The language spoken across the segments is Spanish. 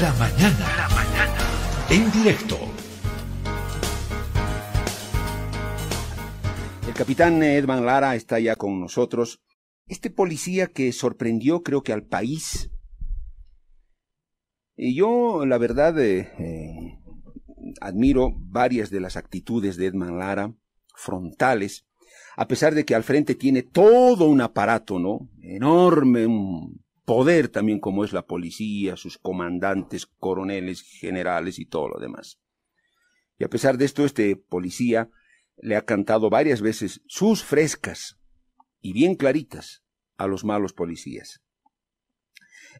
La mañana. La mañana. En directo. El capitán Edman Lara está ya con nosotros. Este policía que sorprendió creo que al país. Y yo, la verdad, eh, eh, admiro varias de las actitudes de Edman Lara, frontales, a pesar de que al frente tiene todo un aparato, ¿no? Enorme, un poder también como es la policía, sus comandantes, coroneles, generales y todo lo demás. Y a pesar de esto, este policía le ha cantado varias veces sus frescas y bien claritas a los malos policías.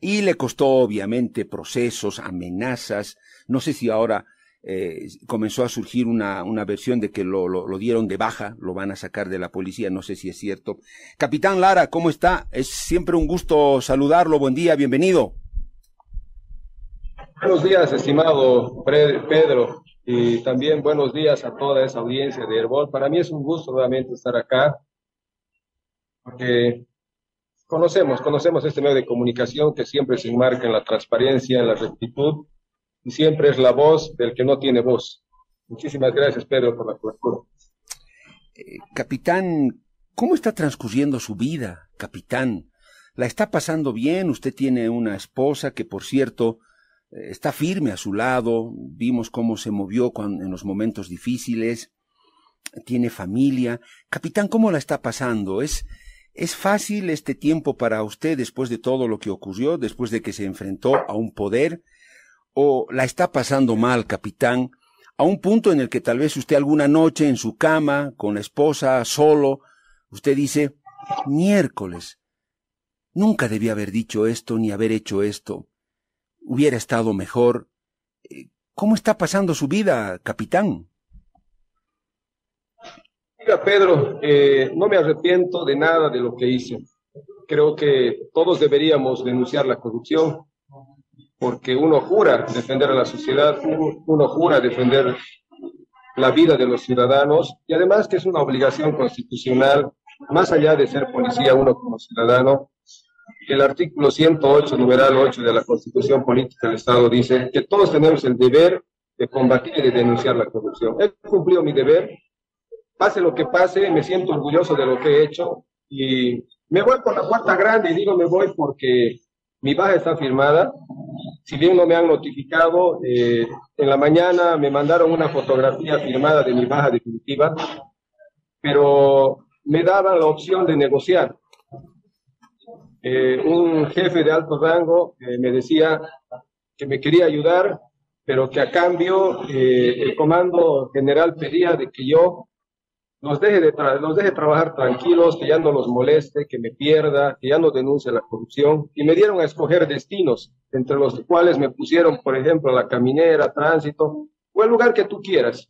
Y le costó obviamente procesos, amenazas, no sé si ahora eh, comenzó a surgir una, una versión de que lo, lo, dieron de baja, lo van a sacar de la policía, no sé si es cierto. Capitán Lara, ¿cómo está? Es siempre un gusto saludarlo, buen día, bienvenido. Buenos días, estimado Pedro, y también buenos días a toda esa audiencia de Herbol. Para mí es un gusto nuevamente estar acá, porque conocemos, conocemos este medio de comunicación que siempre se enmarca en la transparencia, en la rectitud, y siempre es la voz del que no tiene voz. Muchísimas gracias, Pedro, por la cobertura. Eh, capitán, ¿cómo está transcurriendo su vida, capitán? ¿La está pasando bien? Usted tiene una esposa que, por cierto, eh, está firme a su lado. Vimos cómo se movió cuando, en los momentos difíciles. Tiene familia. Capitán, ¿cómo la está pasando? ¿Es, ¿Es fácil este tiempo para usted después de todo lo que ocurrió, después de que se enfrentó a un poder? O la está pasando mal, capitán, a un punto en el que tal vez usted alguna noche en su cama, con la esposa, solo, usted dice, miércoles, nunca debía haber dicho esto ni haber hecho esto, hubiera estado mejor. Eh, ¿Cómo está pasando su vida, capitán? Mira, Pedro, eh, no me arrepiento de nada de lo que hice. Creo que todos deberíamos denunciar la corrupción porque uno jura defender a la sociedad, uno jura defender la vida de los ciudadanos y además que es una obligación constitucional, más allá de ser policía uno como ciudadano, el artículo 108, numeral 8 de la Constitución Política del Estado dice que todos tenemos el deber de combatir y de denunciar la corrupción. He cumplido mi deber, pase lo que pase, me siento orgulloso de lo que he hecho y me voy por la puerta grande y digo me voy porque mi baja está firmada, si bien no me han notificado, eh, en la mañana me mandaron una fotografía firmada de mi baja definitiva, pero me daban la opción de negociar. Eh, un jefe de alto rango eh, me decía que me quería ayudar, pero que a cambio eh, el comando general pedía de que yo nos deje, de nos deje trabajar tranquilos, que ya no los moleste, que me pierda, que ya no denuncie la corrupción. Y me dieron a escoger destinos, entre los cuales me pusieron, por ejemplo, la caminera, tránsito, o el lugar que tú quieras.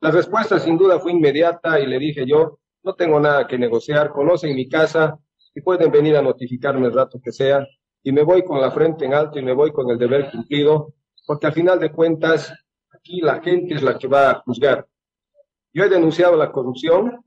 La respuesta sin duda fue inmediata y le dije yo, no tengo nada que negociar, conocen mi casa y pueden venir a notificarme el rato que sea. Y me voy con la frente en alto y me voy con el deber cumplido, porque al final de cuentas, aquí la gente es la que va a juzgar yo he denunciado la corrupción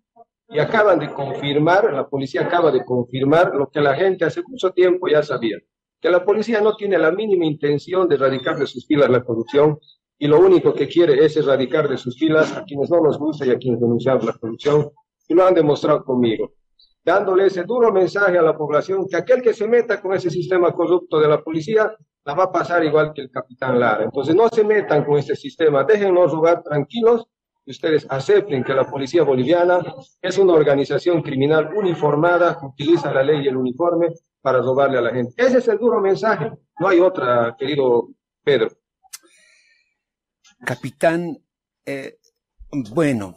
y acaban de confirmar, la policía acaba de confirmar lo que la gente hace mucho tiempo ya sabía, que la policía no tiene la mínima intención de erradicar de sus filas la corrupción y lo único que quiere es erradicar de sus filas a quienes no nos gusta y a quienes denunciamos la corrupción y lo han demostrado conmigo, dándole ese duro mensaje a la población que aquel que se meta con ese sistema corrupto de la policía la va a pasar igual que el capitán Lara. Entonces no se metan con este sistema, déjennos jugar tranquilos que ustedes acepten que la policía boliviana es una organización criminal uniformada que utiliza la ley y el uniforme para robarle a la gente. Ese es el duro mensaje. No hay otra, querido Pedro. Capitán, eh, bueno,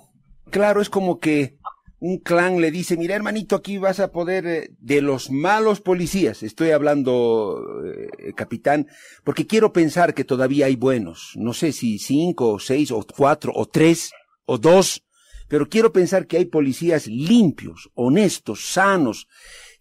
claro, es como que un clan le dice, mira hermanito, aquí vas a poder eh, de los malos policías, estoy hablando, eh, capitán, porque quiero pensar que todavía hay buenos, no sé si cinco o seis o cuatro o tres o dos, pero quiero pensar que hay policías limpios, honestos, sanos,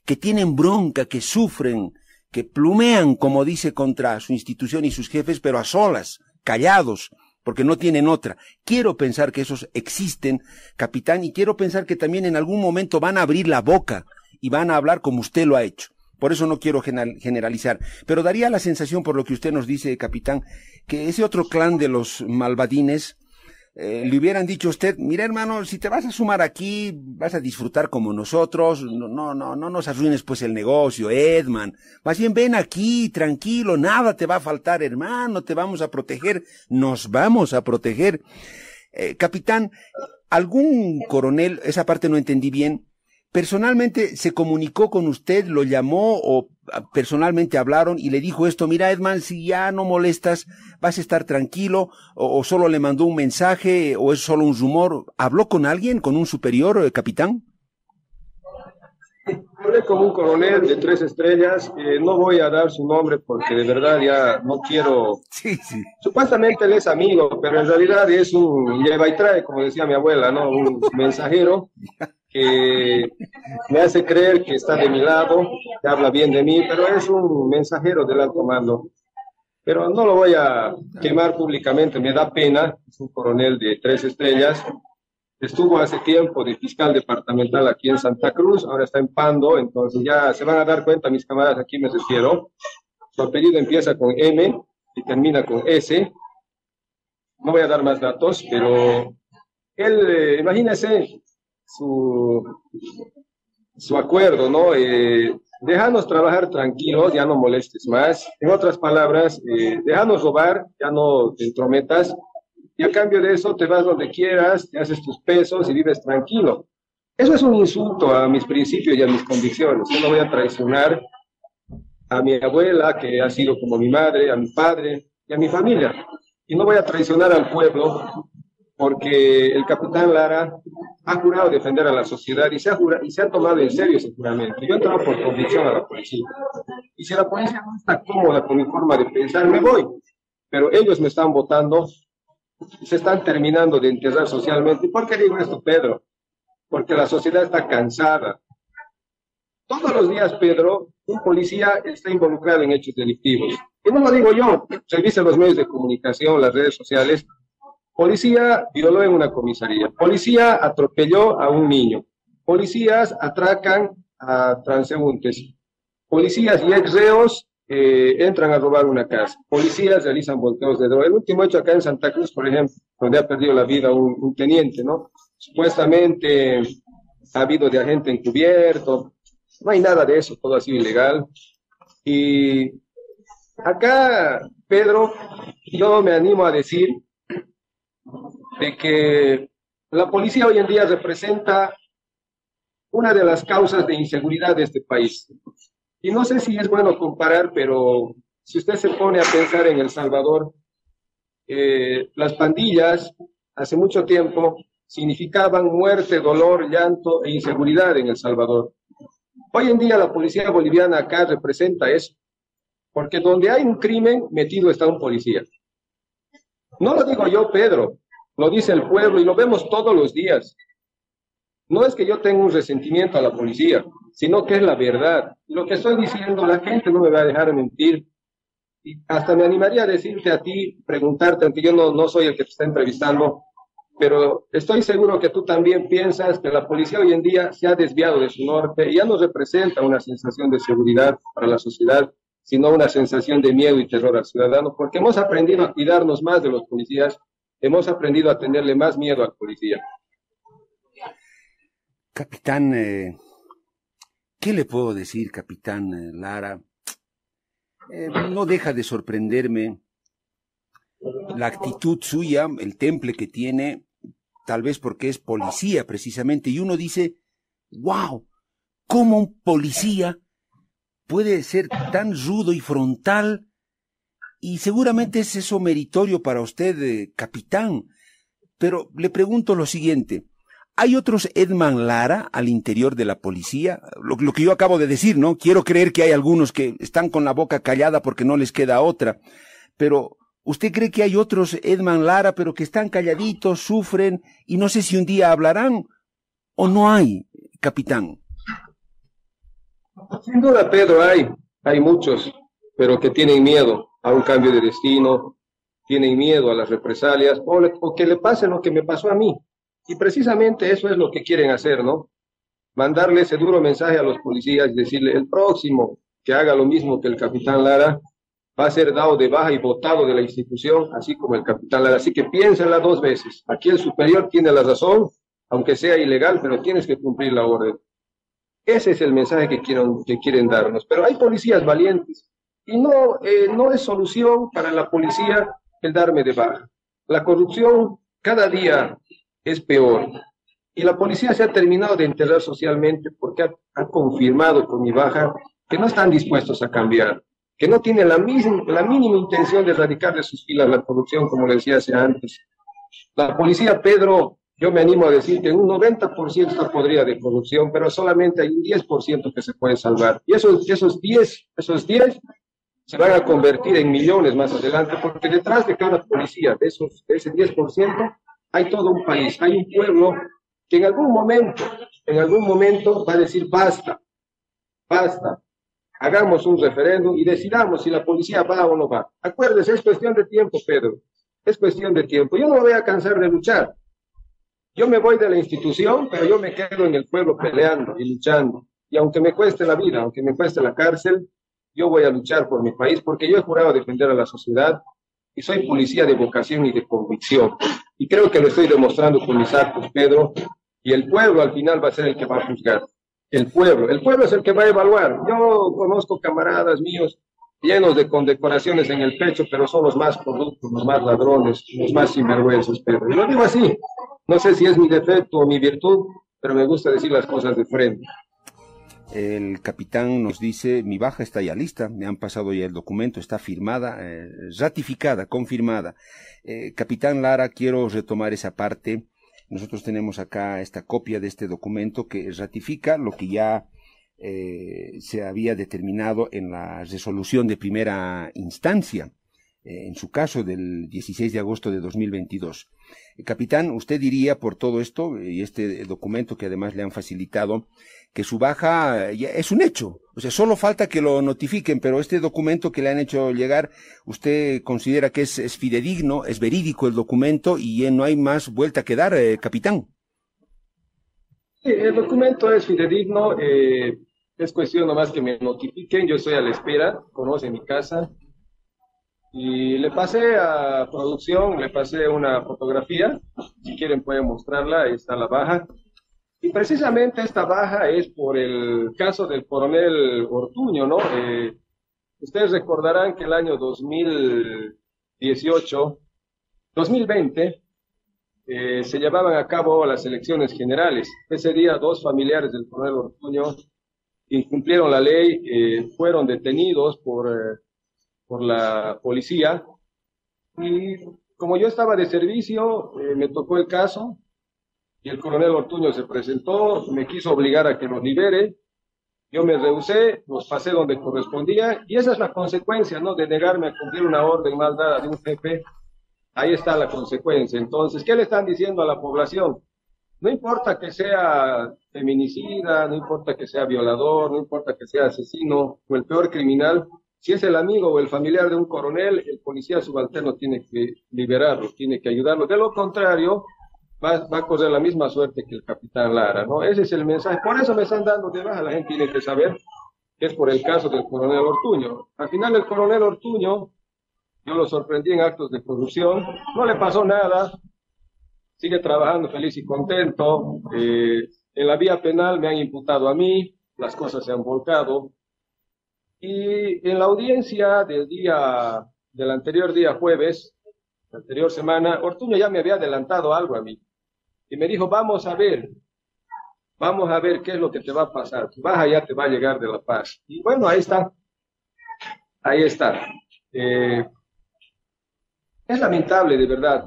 que tienen bronca, que sufren, que plumean, como dice, contra su institución y sus jefes, pero a solas, callados, porque no tienen otra. Quiero pensar que esos existen, capitán, y quiero pensar que también en algún momento van a abrir la boca y van a hablar como usted lo ha hecho. por eso no quiero generalizar, pero daría la sensación, por lo que usted nos dice, capitán, que ese otro clan de los malvadines, eh, le hubieran dicho a usted, mira hermano, si te vas a sumar aquí, vas a disfrutar como nosotros, no, no, no, no nos arruines pues el negocio, Edman, más bien ven aquí, tranquilo, nada te va a faltar hermano, te vamos a proteger, nos vamos a proteger. Eh, capitán, algún coronel, esa parte no entendí bien, personalmente se comunicó con usted, lo llamó o personalmente hablaron y le dijo esto, mira Edman, si ya no molestas, vas a estar tranquilo, o, solo le mandó un mensaje, o es solo un rumor. ¿Habló con alguien, con un superior, eh, capitán? Hablé con un coronel de tres estrellas, eh, no voy a dar su nombre porque de verdad ya no quiero... Sí, sí. Supuestamente él es amigo, pero en realidad es un lleva y trae, como decía mi abuela, ¿no? Un mensajero que me hace creer que está de mi lado, que habla bien de mí, pero es un mensajero del alto mando. Pero no lo voy a quemar públicamente, me da pena, es un coronel de tres estrellas, estuvo hace tiempo de fiscal departamental aquí en Santa Cruz, ahora está en Pando, entonces ya se van a dar cuenta mis camaradas, aquí me refiero. Su apellido empieza con M y termina con S. No voy a dar más datos, pero él, eh, imagínese, su, su acuerdo, ¿no? Eh, déjanos trabajar tranquilos, ya no molestes más. En otras palabras, eh, déjanos robar, ya no te entrometas, y a cambio de eso te vas donde quieras, te haces tus pesos y vives tranquilo. Eso es un insulto a mis principios y a mis convicciones. Yo no voy a traicionar a mi abuela, que ha sido como mi madre, a mi padre y a mi familia. Y no voy a traicionar al pueblo porque el capitán Lara ha jurado defender a la sociedad y se ha, y se ha tomado en serio ese juramento. Yo entro por convicción a la policía. Y si la policía no está cómoda con mi forma de pensar, me voy. Pero ellos me están votando, se están terminando de enterrar socialmente. ¿Y por qué digo esto, Pedro? Porque la sociedad está cansada. Todos los días, Pedro, un policía está involucrado en hechos delictivos. Y no lo digo yo, se dice en los medios de comunicación, las redes sociales, Policía violó en una comisaría. Policía atropelló a un niño. Policías atracan a transeúntes. Policías y ex reos eh, entran a robar una casa. Policías realizan volteos de droga. El último hecho acá en Santa Cruz, por ejemplo, donde ha perdido la vida un, teniente, ¿no? Supuestamente ha habido de agente encubierto. No hay nada de eso, todo ha sido ilegal. Y acá, Pedro, yo me animo a decir de que la policía hoy en día representa una de las causas de inseguridad de este país. Y no sé si es bueno comparar, pero si usted se pone a pensar en El Salvador, eh, las pandillas hace mucho tiempo significaban muerte, dolor, llanto e inseguridad en El Salvador. Hoy en día la policía boliviana acá representa eso, porque donde hay un crimen metido está un policía. No lo digo yo, Pedro, lo dice el pueblo y lo vemos todos los días. No es que yo tenga un resentimiento a la policía, sino que es la verdad. Lo que estoy diciendo, la gente no me va a dejar mentir. Y hasta me animaría a decirte a ti, preguntarte, aunque yo no, no soy el que te está entrevistando, pero estoy seguro que tú también piensas que la policía hoy en día se ha desviado de su norte y ya no representa una sensación de seguridad para la sociedad, sino una sensación de miedo y terror al ciudadano, porque hemos aprendido a cuidarnos más de los policías hemos aprendido a tenerle más miedo al policía. Capitán, eh, ¿qué le puedo decir, capitán eh, Lara? Eh, no deja de sorprenderme la actitud suya, el temple que tiene, tal vez porque es policía precisamente, y uno dice, wow, ¿cómo un policía puede ser tan rudo y frontal y seguramente es eso meritorio para usted, eh, capitán. Pero le pregunto lo siguiente. ¿Hay otros Edman Lara al interior de la policía? Lo, que yo acabo de decir, ¿no? Quiero creer que hay algunos que están con la boca callada porque no les queda otra. Pero, ¿usted cree que hay otros Edman Lara, pero que están calladitos, sufren, y no sé si un día hablarán? ¿O no hay, capitán? Sin duda, Pedro, hay. Hay muchos, pero que tienen miedo a un cambio de destino, tienen miedo a las represalias o, que le pase lo que me pasó a mí. Y precisamente eso es lo que quieren hacer, ¿no? Mandarle ese duro mensaje a los policías y decirle, el próximo que haga lo mismo que el capitán Lara, va a ser dado de baja y votado de la institución, así como el capitán Lara. Así que piénsenla dos veces. Aquí el superior tiene la razón, aunque sea ilegal, pero tienes que cumplir la orden. Ese es el mensaje que quieren, que quieren darnos. Pero hay policías valientes y no, eh, no es solución para la policía el darme de baja. La corrupción cada día es peor. Y la policía se ha terminado de enterrar socialmente porque ha, confirmado con mi baja que no están dispuestos a cambiar, que no tienen la, misma, la mínima intención de erradicar de sus filas la corrupción, como le decía hace antes. La policía, Pedro, yo me animo a decir que un 90% está podrida de corrupción, pero solamente hay un 10% que se puede salvar. Y esos, esos 10, esos 10 se van a convertir en millones más adelante, porque detrás de cada policía, de, esos, de ese 10%, hay todo un país, hay un pueblo que en algún momento, en algún momento va a decir basta, basta, hagamos un referéndum y decidamos si la policía va o no va. Acuérdese, es cuestión de tiempo, Pedro, es cuestión de tiempo. Yo no me voy a cansar de luchar. Yo me voy de la institución, pero yo me quedo en el pueblo peleando y luchando. Y aunque me cueste la vida, aunque me cueste la cárcel, yo voy a luchar por mi país porque yo he jurado defender a la sociedad y soy policía de vocación y de convicción. Y creo que lo estoy demostrando con mis actos, Pedro, y el pueblo al final va a ser el que va a juzgar. El pueblo, el pueblo es el que va a evaluar. Yo conozco camaradas míos llenos de condecoraciones en el pecho, pero son los más corruptos, los más ladrones, los más sinvergüenzas, Pedro. Y lo digo así, no sé si es mi defecto o mi virtud, pero me gusta decir las cosas de frente. El capitán nos dice, mi baja está ya lista, me han pasado ya el documento, está firmada, eh, ratificada, confirmada. Eh, capitán Lara, quiero retomar esa parte. Nosotros tenemos acá esta copia de este documento que ratifica lo que ya eh, se había determinado en la resolución de primera instancia, en su caso del 16 de agosto de 2022. Capitán, usted diría por todo esto y este documento que además le han facilitado, que su baja ya es un hecho. O sea, solo falta que lo notifiquen, pero este documento que le han hecho llegar, usted considera que es, fidedigno, es verídico el documento y no hay más vuelta que dar, eh, capitán. Sí, el documento es fidedigno, eh, es cuestión nomás que me notifiquen, yo estoy a la espera, conoce mi casa. Y le pasé a producción, le pasé una fotografía, si quieren pueden mostrarla, ahí está la baja y precisamente esta baja es por el caso del coronel Ortuño, ¿no? Eh, ustedes recordarán que el año 2018, 2020, eh, se llevaban a cabo las elecciones generales. Ese día dos familiares del coronel Ortuño incumplieron la ley, eh, fueron detenidos por, por la policía y como yo estaba de servicio, me tocó el caso, y el coronel Ortuño se presentó, me quiso obligar a que los libere, yo me rehusé, los pasé donde correspondía, y esa es la consecuencia, ¿no? De negarme a cumplir una orden mal dada de un jefe, ahí está la consecuencia. Entonces, ¿qué le están diciendo a la población? No importa que sea feminicida, no importa que sea violador, no importa que sea asesino o el peor criminal, si es el amigo o el familiar de un coronel, el policía subalterno tiene que liberarlo, tiene que ayudarlo. De lo contrario, va, a correr la misma suerte que el capitán Lara, ¿no? Ese es el mensaje. Por eso me están dando de baja, la gente tiene que saber que es por el caso del coronel Ortuño. Al final el coronel Ortuño, yo lo sorprendí en actos de corrupción, no le pasó nada, sigue trabajando feliz y contento. Eh, en la vía penal me han imputado a mí, las cosas se han volcado. Y en la audiencia del día, del anterior día jueves, la anterior semana, Ortuño ya me había adelantado algo a mí y me dijo, vamos a ver, vamos a ver qué es lo que te va a pasar. Baja ya te va a llegar de la paz. Y bueno, ahí está. Ahí está. Eh, es lamentable, de verdad.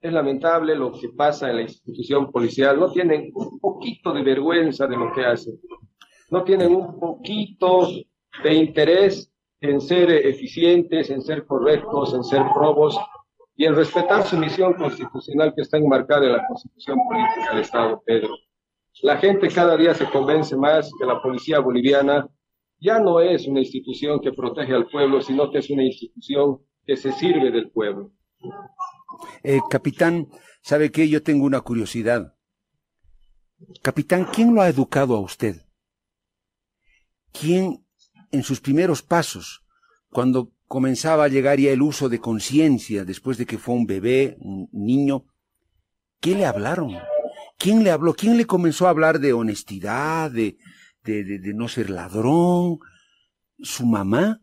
Es lamentable lo que pasa en la institución policial. No tienen un poquito de vergüenza de lo que hacen. No tienen un poquito de interés en ser eficientes, en ser correctos, en ser probos y en respetar su misión constitucional que está enmarcada en la Constitución Política del Estado, Pedro. La gente cada día se convence más que la policía boliviana ya no es una institución que protege al pueblo, sino que es una institución que se sirve del pueblo. Eh, capitán, ¿sabe qué? Yo tengo una curiosidad. Capitán, ¿quién lo ha educado a usted? ¿Quién en sus primeros pasos, cuando comenzaba a llegar ya el uso de conciencia, después de que fue un bebé, un niño, ¿qué le hablaron? ¿Quién le habló? ¿Quién le comenzó a hablar de honestidad, de, de, de, no ser ladrón? ¿Su mamá?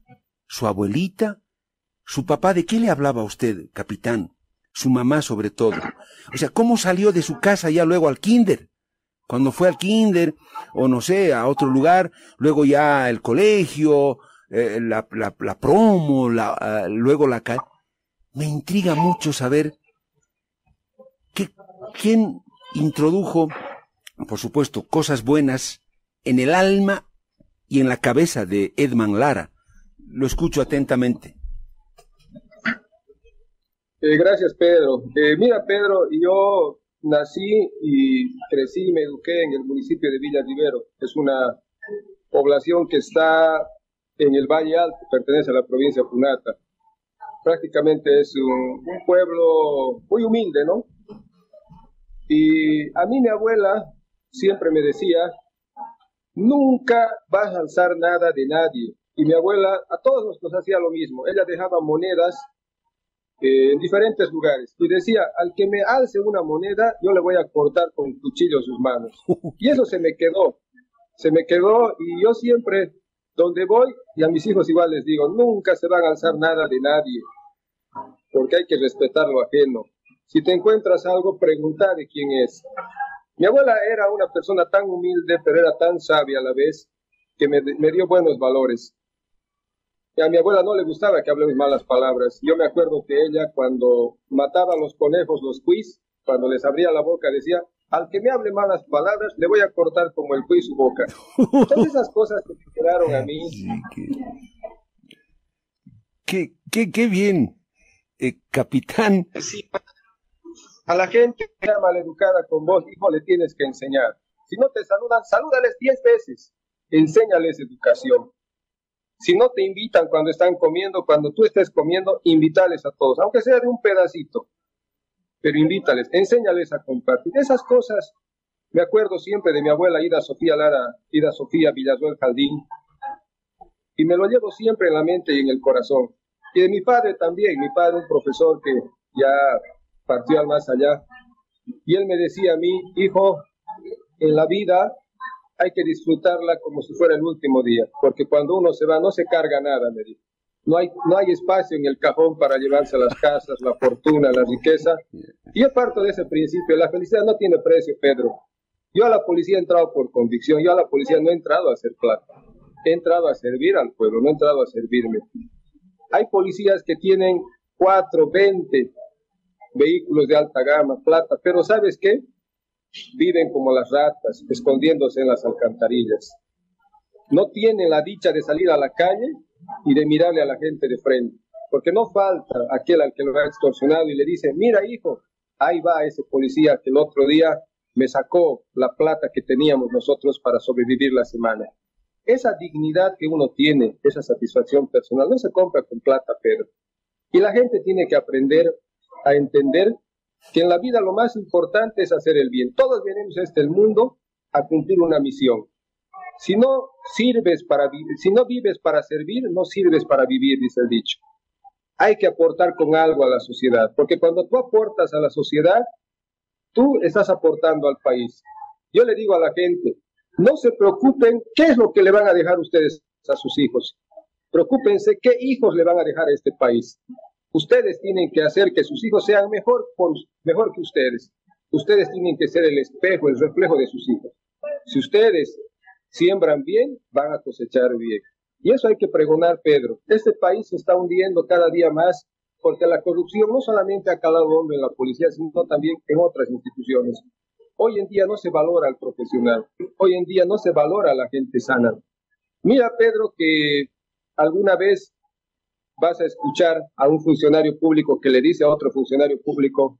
¿Su abuelita? ¿Su papá? ¿De qué le hablaba usted, capitán? Su mamá sobre todo. O sea, ¿cómo salió de su casa ya luego al kinder? Cuando fue al kinder, o no sé, a otro lugar, luego ya el colegio, eh, la, promo, la, uh, luego la... Me intriga mucho saber que, quién introdujo, por supuesto, cosas buenas en el alma y en la cabeza de Edman Lara. Lo escucho atentamente. Eh, gracias, Pedro. Eh, mira, Pedro, yo nací y crecí y me eduqué en el municipio de Villa Rivero. Es una población que está en el Valle Alto, pertenece a la provincia de Punata. Prácticamente es un, un pueblo muy humilde, ¿no? Y a mí mi abuela siempre me decía, nunca vas a alzar nada de nadie. Y mi abuela a todos nos, hacía lo mismo. Ella dejaba monedas eh, en diferentes lugares y decía, al que me alce una moneda, yo le voy a cortar con cuchillo sus manos. Y eso se me quedó, se me quedó y yo siempre, donde voy, y a mis hijos igual les digo, nunca se van a alzar nada de nadie, porque hay que respetar lo ajeno. Si te encuentras algo, pregunta de quién es. Mi abuela era una persona tan humilde, pero era tan sabia a la vez, que me, me dio buenos valores. Y a mi abuela no le gustaba que hablemos malas palabras. Yo me acuerdo que ella, cuando mataba a los conejos, los quiz, cuando les abría la boca, decía, al que me hable malas palabras, le voy a cortar como el quiz su boca. Todas esas cosas que me quedaron a mí. qué, qué, qué bien, eh, capitán. Sí, a la gente que sea maleducada con vos, hijo, le tienes que enseñar. Si no te saludan, salúdales diez veces. Enséñales educación. Si no te invitan cuando están comiendo, cuando tú estés comiendo, invítales a todos, aunque sea de un pedacito. Pero invítales, enséñales a compartir. Esas cosas, me acuerdo siempre de mi abuela Ida Sofía Lara, Ida Sofía Villazuel Jaldín, y me lo llevo siempre en la mente y en el corazón. Y de mi padre también, mi padre, un profesor que ya partió al más allá. Y él me decía a mí, hijo, en la vida hay que disfrutarla como si fuera el último día, porque cuando uno se va no se carga nada, me. No hay, no hay espacio en el cajón para llevarse las casas, la fortuna, la riqueza. Y yo parto de ese principio. La felicidad no tiene precio, Pedro. Yo a la policía he entrado por convicción. Yo a la policía no he entrado a hacer plata. He entrado a servir al pueblo, no he entrado a servirme. Hay policías que tienen cuatro, veinte, vehículos de alta gama, plata, pero ¿sabes qué? Viven como las ratas, escondiéndose en las alcantarillas. No tienen la dicha de salir a la calle y de mirarle a la gente de frente, porque no falta aquel al que lo ha extorsionado y le dice, mira hijo, ahí va ese policía que el otro día me sacó la plata que teníamos nosotros para sobrevivir la semana. Esa dignidad que uno tiene, esa satisfacción personal, no se compra con plata, pero. Y la gente tiene que aprender a entender que en la vida lo más importante es hacer el bien. Todos venimos a este mundo a cumplir una misión. Si no sirves para vivir, si no vives para servir, no sirves para vivir, dice el dicho. Hay que aportar con algo a la sociedad, porque cuando tú aportas a la sociedad, tú estás aportando al país. Yo le digo a la gente, no se preocupen qué es lo que le van a dejar ustedes a sus hijos. Preocúpense qué hijos le van a dejar a este país. Ustedes tienen que hacer que sus hijos sean mejor, mejor que ustedes. Ustedes tienen que ser el espejo, el reflejo de sus hijos. Si ustedes siembran bien, van a cosechar bien. Y eso hay que pregonar, Pedro. Este país se está hundiendo cada día más porque la corrupción no solamente ha calado hondo en la policía, sino también en otras instituciones. Hoy en día no se valora al profesional, hoy en día no se valora a la gente sana. Mira, Pedro, que alguna vez vas a escuchar a un funcionario público que le dice a otro funcionario público,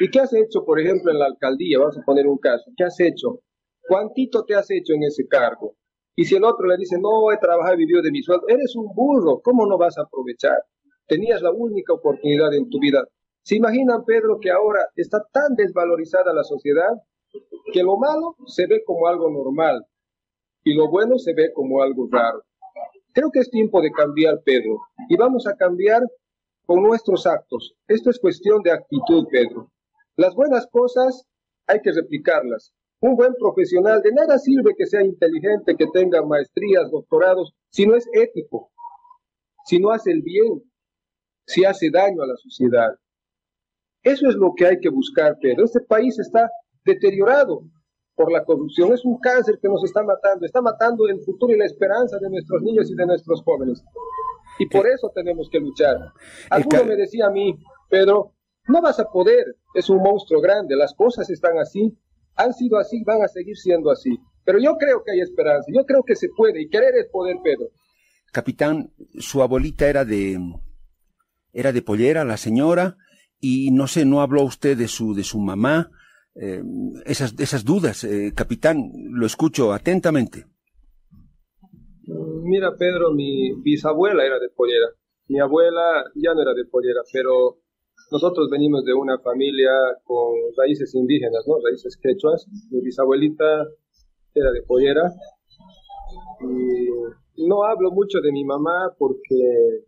¿y qué has hecho, por ejemplo, en la alcaldía? Vamos a poner un caso, ¿qué has hecho? ¿Cuántito te has hecho en ese cargo? Y si el otro le dice, no, he trabajado y vivido de mi sueldo, eres un burro, ¿cómo no vas a aprovechar? Tenías la única oportunidad en tu vida. ¿Se imaginan, Pedro, que ahora está tan desvalorizada la sociedad que lo malo se ve como algo normal y lo bueno se ve como algo raro? Creo que es tiempo de cambiar, Pedro, y vamos a cambiar con nuestros actos. Esto es cuestión de actitud, Pedro. Las buenas cosas hay que replicarlas. Un buen profesional de nada sirve que sea inteligente, que tenga maestrías, doctorados, si no es ético, si no hace el bien, si hace daño a la sociedad. Eso es lo que hay que buscar, Pedro. Este país está deteriorado por la corrupción. Es un cáncer que nos está matando. Está matando el futuro y la esperanza de nuestros niños y de nuestros jóvenes. Y por eso tenemos que luchar. Alguno me decía a mí, Pedro, no vas a poder. Es un monstruo grande. Las cosas están así han sido así, van a seguir siendo así. Pero yo creo que hay esperanza, yo creo que se puede, y querer es poder, Pedro. Capitán, su abuelita era de, era de pollera, la señora, y no sé, no habló usted de su, de su mamá, eh, esas, esas dudas, eh, capitán, lo escucho atentamente. Mira, Pedro, mi bisabuela era de pollera. Mi abuela ya no era de pollera, pero nosotros venimos de una familia con raíces indígenas, ¿no? Raíces quechuas. Mi bisabuelita era de pollera. Y no hablo mucho de mi mamá porque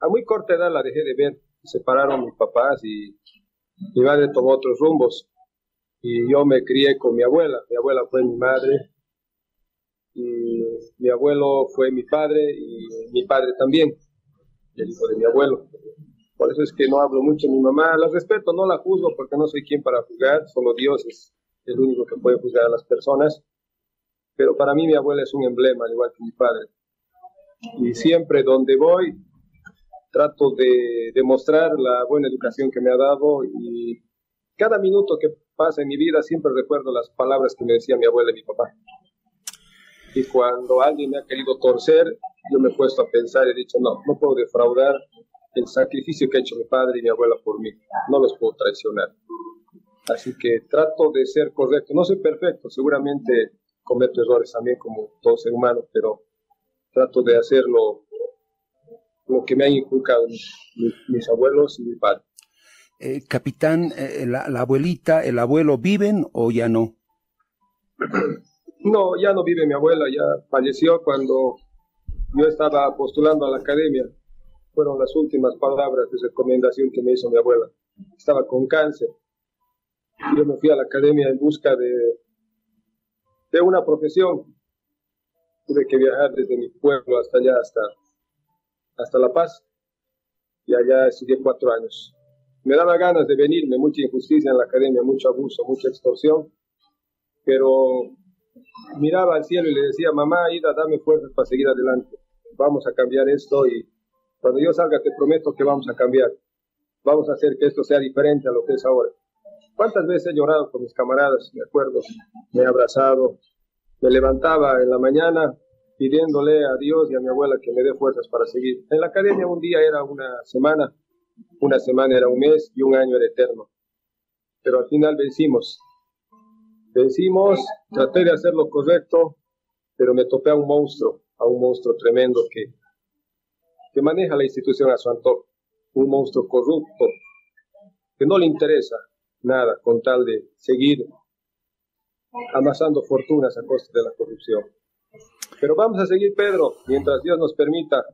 a muy corta edad la dejé de ver. Se separaron mis papás y mi madre tomó otros rumbos. Y yo me crié con mi abuela. Mi abuela fue mi madre. Y mi abuelo fue mi padre y mi padre también, el hijo de mi abuelo. Por eso es que no hablo mucho de mi mamá. La respeto, no la juzgo porque no soy quien para juzgar. Solo Dios es el único que puede juzgar a las personas. Pero para mí mi abuela es un emblema, al igual que mi padre. Y siempre donde voy, trato de demostrar la buena educación que me ha dado y cada minuto que pasa en mi vida siempre recuerdo las palabras que me decía mi abuela y mi papá. Y cuando alguien me ha querido torcer, yo me he puesto a pensar y he dicho, no, no puedo defraudar el sacrificio que ha hecho mi padre y mi abuela por mí. No los puedo traicionar. Así que trato de ser correcto. No soy perfecto, seguramente cometo errores también como todo ser humano, pero trato de hacerlo lo que me han inculcado mis, abuelos y mi padre. Eh, capitán, eh, la, abuelita, el abuelo viven o ya no? No, ya no vive mi abuela, ya falleció cuando yo estaba postulando a la academia fueron las últimas palabras de recomendación que me hizo mi abuela. Estaba con cáncer. Yo me fui a la academia en busca de, de una profesión. Tuve que viajar desde mi pueblo hasta allá, hasta, hasta La Paz. Y allá estudié cuatro años. Me daba ganas de venirme, mucha injusticia en la academia, mucho abuso, mucha extorsión. Pero miraba al cielo y le decía, mamá, Ida, dame fuerzas para seguir adelante. Vamos a cambiar esto y cuando yo salga te prometo que vamos a cambiar. Vamos a hacer que esto sea diferente a lo que es ahora. ¿Cuántas veces he llorado con mis camaradas? Me acuerdo, me he abrazado, me levantaba en la mañana pidiéndole a Dios y a mi abuela que me dé fuerzas para seguir. En la academia un día era una semana, una semana era un mes y un año era eterno. Pero al final vencimos. Vencimos, traté de hacer lo correcto, pero me topé a un monstruo, a un monstruo tremendo que que maneja la institución a su antojo, un monstruo corrupto que no le interesa nada con tal de seguir amasando fortunas a costa de la corrupción. Pero vamos a seguir, Pedro, mientras Dios nos permita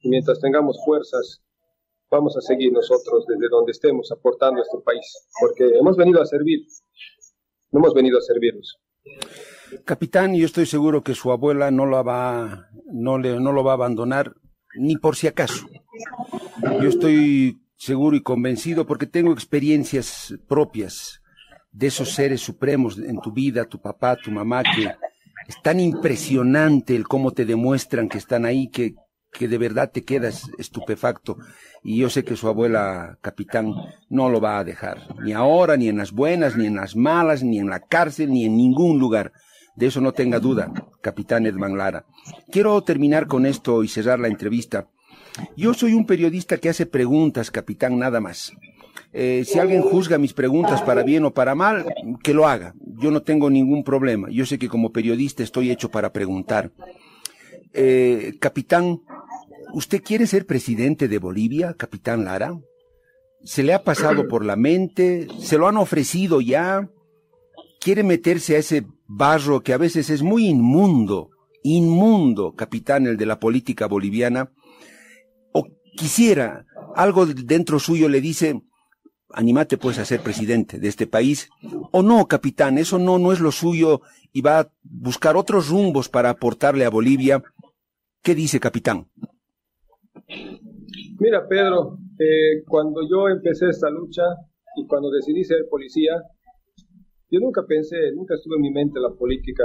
y mientras tengamos fuerzas, vamos a seguir nosotros desde donde estemos aportando a este país, porque hemos venido a servir, no hemos venido a servirnos. Capitán, yo estoy seguro que su abuela no, la va, no, le, no lo va a abandonar ni por si acaso. Yo estoy seguro y convencido porque tengo experiencias propias de esos seres supremos en tu vida, tu papá, tu mamá, que es tan impresionante el cómo te demuestran que están ahí, que, que de verdad te quedas estupefacto. Y yo sé que su abuela capitán no lo va a dejar, ni ahora, ni en las buenas, ni en las malas, ni en la cárcel, ni en ningún lugar. De eso no tenga duda, capitán Edman Lara. Quiero terminar con esto y cerrar la entrevista. Yo soy un periodista que hace preguntas, capitán, nada más. Eh, si alguien juzga mis preguntas para bien o para mal, que lo haga. Yo no tengo ningún problema. Yo sé que como periodista estoy hecho para preguntar. Eh, capitán, ¿usted quiere ser presidente de Bolivia, capitán Lara? ¿Se le ha pasado por la mente? ¿Se lo han ofrecido ya? ¿Quiere meterse a ese barro que a veces es muy inmundo inmundo, capitán, el de la política boliviana, o quisiera, algo dentro suyo le dice, animate pues a ser presidente de este país, o no, capitán, eso no, no es lo suyo y va a buscar otros rumbos para aportarle a Bolivia. ¿Qué dice, capitán? Mira, Pedro, eh, cuando yo empecé esta lucha y cuando decidí ser policía, yo nunca pensé, nunca estuvo en mi mente la política,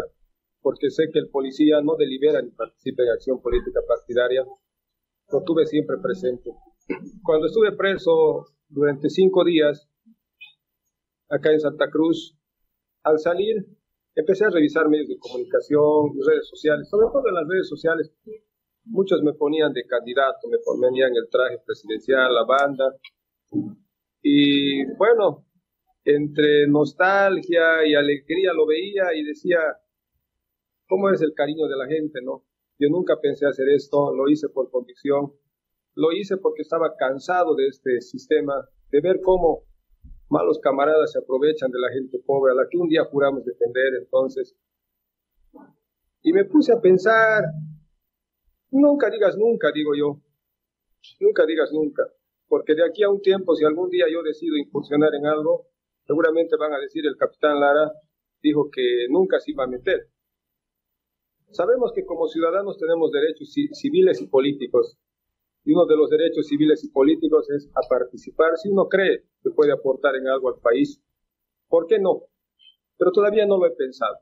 porque sé que el policía no delibera ni participa en acción política partidaria. Lo tuve siempre presente. Cuando estuve preso durante cinco días acá en Santa Cruz, al salir empecé a revisar medios de comunicación, redes sociales, sobre todo en las redes sociales. Muchos me ponían de candidato, me ponían el traje presidencial, la banda. Y bueno, entre nostalgia y alegría lo veía y decía, ¿cómo es el cariño de la gente, no? Yo nunca pensé hacer esto, lo hice por convicción, lo hice porque estaba cansado de este sistema, de ver cómo malos camaradas se aprovechan de la gente pobre a la que un día juramos defender, entonces. Y me puse a pensar, nunca digas nunca, digo yo, nunca digas nunca, porque de aquí a un tiempo, si algún día yo decido incursionar en algo, seguramente van a decir el capitán Lara dijo que nunca se iba a meter. Sabemos que como ciudadanos tenemos derechos civiles y políticos, y uno de los derechos civiles y políticos es a participar si uno cree que puede aportar en algo al país. ¿Por qué no? Pero todavía no lo he pensado.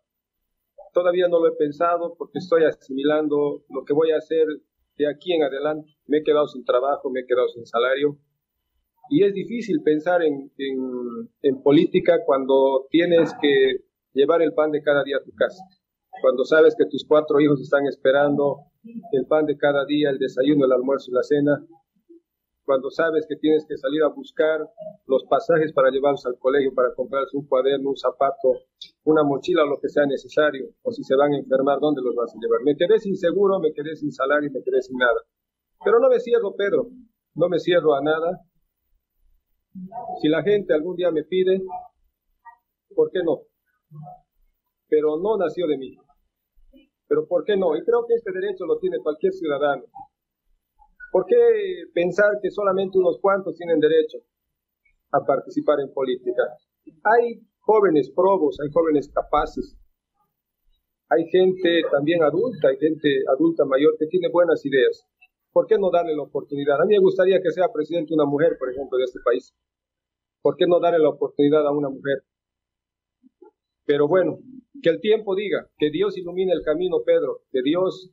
Todavía no lo he pensado porque estoy asimilando lo que voy a hacer de aquí en adelante. Me he quedado sin trabajo, me he quedado sin salario. Y es difícil pensar en, en, política cuando tienes que llevar el pan de cada día a tu casa. Cuando sabes que tus cuatro hijos están esperando el pan de cada día, el desayuno, el almuerzo y la cena, cuando sabes que tienes que salir a buscar los pasajes para llevarlos al colegio, para comprarse un cuaderno, un zapato, una mochila lo que sea necesario, o si se van a enfermar, ¿dónde los vas a llevar? Me quedé sin seguro, me quedé sin salario, me quedé sin nada. Pero no me cierro, Pedro, no me cierro a nada. Si la gente algún día me pide, ¿por qué no? Pero no nació de mí. Pero ¿por qué no? Y creo que este derecho lo tiene cualquier ciudadano. ¿Por qué pensar que solamente unos cuantos tienen derecho a participar en política? Hay jóvenes probos, hay jóvenes capaces, hay gente también adulta, hay gente adulta mayor que tiene buenas ideas. ¿Por qué no darle la oportunidad? A mí me gustaría que sea presidente una mujer, por ejemplo, de este país. ¿Por qué no darle la oportunidad a una mujer? Pero bueno, que el tiempo diga, que Dios ilumine el camino, Pedro, que Dios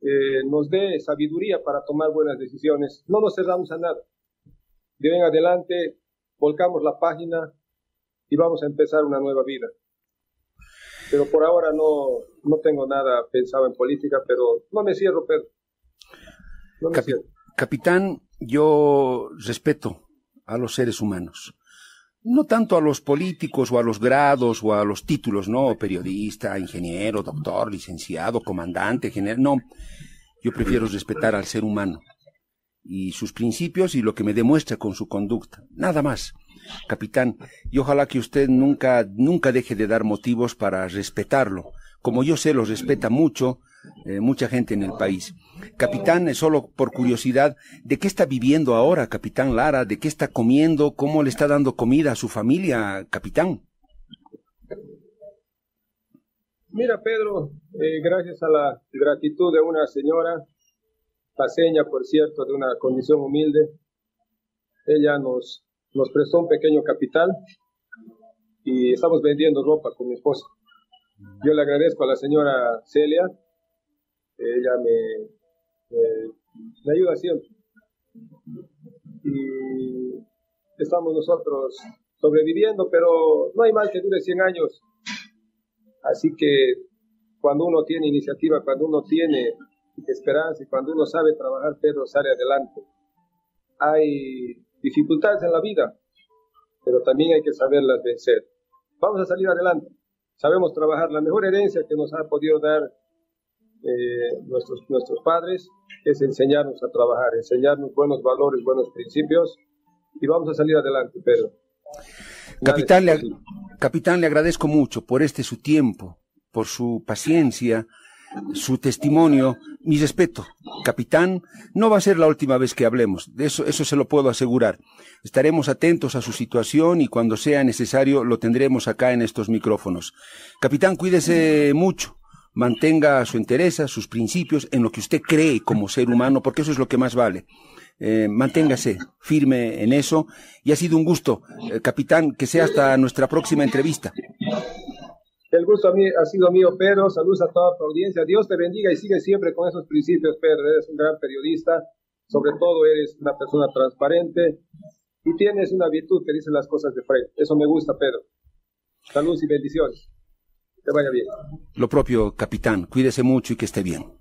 eh, nos dé sabiduría para tomar buenas decisiones. No nos cerramos a nada. De en adelante, volcamos la página y vamos a empezar una nueva vida. Pero por ahora no, no tengo nada pensado en política, pero no me cierro, Pedro. No me cierro. Capitán, yo respeto a los seres humanos no tanto a los políticos o a los grados o a los títulos, ¿no? Periodista, ingeniero, doctor, licenciado, comandante, general, no. Yo prefiero respetar al ser humano y sus principios y lo que me demuestra con su conducta. Nada más. Capitán, y ojalá que usted nunca, nunca deje de dar motivos para respetarlo. Como yo sé, lo respeta mucho, eh, mucha gente en el país. Capitán, solo por curiosidad, ¿de qué está viviendo ahora, capitán Lara? ¿De qué está comiendo? ¿Cómo le está dando comida a su familia, capitán? Mira, Pedro, eh, gracias a la gratitud de una señora, paseña, por cierto, de una condición humilde, ella nos, nos prestó un pequeño capital y estamos vendiendo ropa con mi esposa. Yo le agradezco a la señora Celia ella me, me, ayuda siempre. Y estamos nosotros sobreviviendo, pero no hay mal que dure 100 años. Así que cuando uno tiene iniciativa, cuando uno tiene esperanza y cuando uno sabe trabajar, Pedro sale adelante. Hay dificultades en la vida, pero también hay que saberlas vencer. Vamos a salir adelante. Sabemos trabajar. La mejor herencia que nos ha podido dar eh, nuestros, nuestros padres es enseñarnos a trabajar, enseñarnos buenos valores, buenos principios y vamos a salir adelante, Pedro. Capitán le, capitán, le agradezco mucho por este su tiempo, por su paciencia su testimonio, mi respeto. Capitán, no va a ser la última vez que hablemos, de eso, eso se lo puedo asegurar. Estaremos atentos a su situación y cuando sea necesario lo tendremos acá en estos micrófonos. Capitán, cuídese mucho mantenga su interés, sus principios, en lo que usted cree como ser humano, porque eso es lo que más vale. Eh, manténgase firme en eso y ha sido un gusto, eh, capitán, que sea hasta nuestra próxima entrevista. El gusto a mí ha sido mío, Pedro. Saludos a toda tu audiencia. Dios te bendiga y sigue siempre con esos principios, Pedro. Eres un gran periodista. Sobre todo eres una persona transparente y tienes una virtud que dice las cosas de frente. Eso me gusta, Pedro. Saludos y bendiciones. Vaya bien. Lo propio, capitán. Cuídese mucho y que esté bien.